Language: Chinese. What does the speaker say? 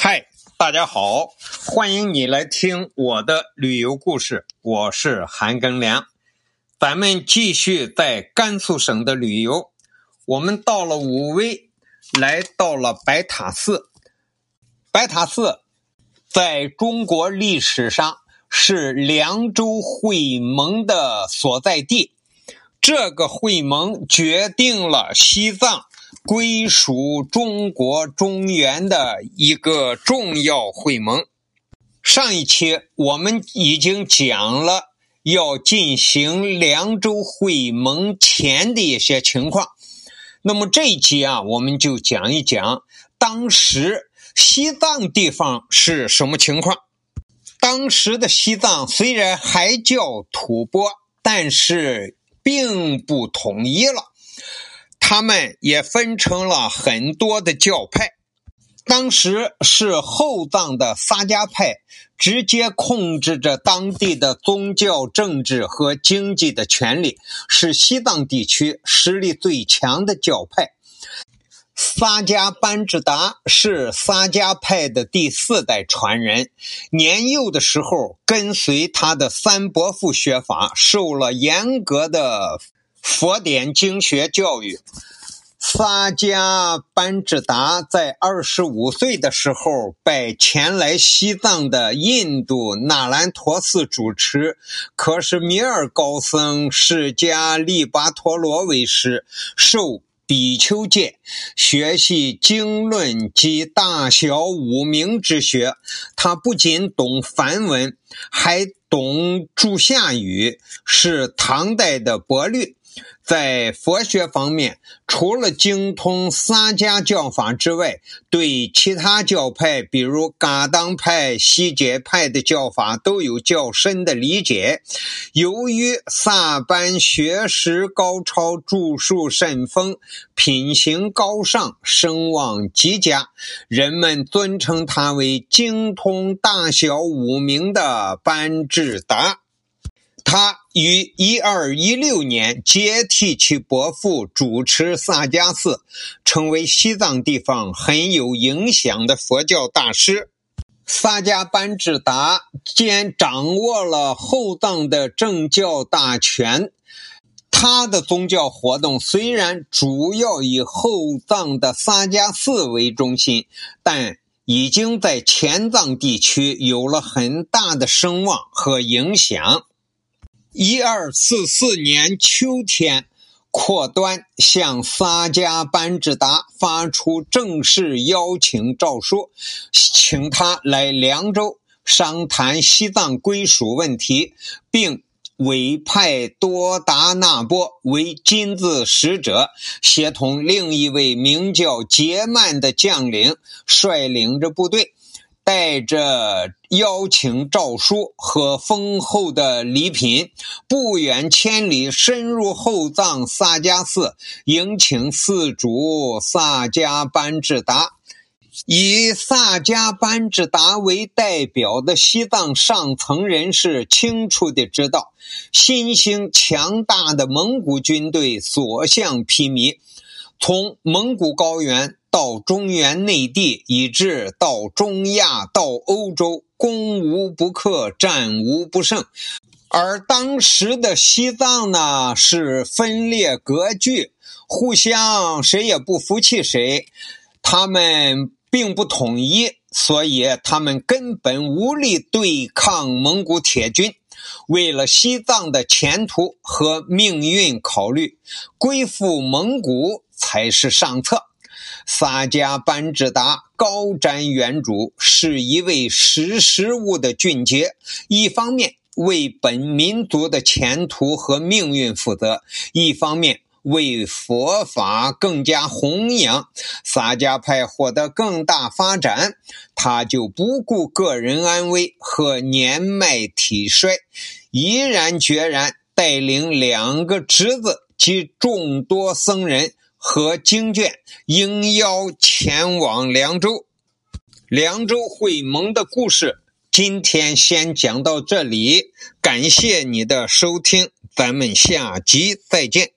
嗨，大家好，欢迎你来听我的旅游故事，我是韩庚良。咱们继续在甘肃省的旅游，我们到了武威，来到了白塔寺。白塔寺在中国历史上是凉州会盟的所在地，这个会盟决定了西藏。归属中国中原的一个重要会盟。上一期我们已经讲了要进行凉州会盟前的一些情况，那么这一期啊，我们就讲一讲当时西藏地方是什么情况。当时的西藏虽然还叫吐蕃，但是并不统一了。他们也分成了很多的教派。当时是后藏的萨迦派直接控制着当地的宗教、政治和经济的权利，是西藏地区实力最强的教派。萨迦班智达是萨迦派的第四代传人，年幼的时候跟随他的三伯父学法，受了严格的。佛典经学教育，萨迦班智达在二十五岁的时候，拜前来西藏的印度那兰陀寺主持可是米尔高僧释迦利巴陀罗为师，受比丘戒，学习经论及大小五明之学。他不仅懂梵文，还懂注夏语，是唐代的博律。在佛学方面，除了精通萨迦教法之外，对其他教派，比如噶当派、西结派的教法都有较深的理解。由于萨班学识高超，著述甚丰，品行高尚，声望极佳，人们尊称他为精通大小五明的班智达。他于一二一六年接替其伯父主持萨迦寺，成为西藏地方很有影响的佛教大师。萨迦班智达兼掌握了后藏的政教大权。他的宗教活动虽然主要以后藏的萨迦寺为中心，但已经在前藏地区有了很大的声望和影响。一二四四年秋天，阔端向萨迦班智达发出正式邀请诏书，请他来凉州商谈西藏归属问题，并委派多达那波为金字使者，协同另一位名叫杰曼的将领，率领着部队。带着邀请诏书和丰厚的礼品，不远千里深入后藏萨迦寺，迎请寺主萨迦班智达。以萨迦班智达为代表的西藏上层人士清楚地知道，新兴强大的蒙古军队所向披靡，从蒙古高原。到中原内地，以至到中亚、到欧洲，攻无不克，战无不胜。而当时的西藏呢，是分裂割据，互相谁也不服气谁，他们并不统一，所以他们根本无力对抗蒙古铁军。为了西藏的前途和命运考虑，归附蒙古才是上策。萨迦班智达高瞻远瞩，是一位识时务的俊杰。一方面为本民族的前途和命运负责，一方面为佛法更加弘扬，萨迦派获得更大发展。他就不顾个人安危和年迈体衰，毅然决然带领两个侄子及众多僧人。和经卷应邀前往凉州，凉州会盟的故事，今天先讲到这里。感谢你的收听，咱们下集再见。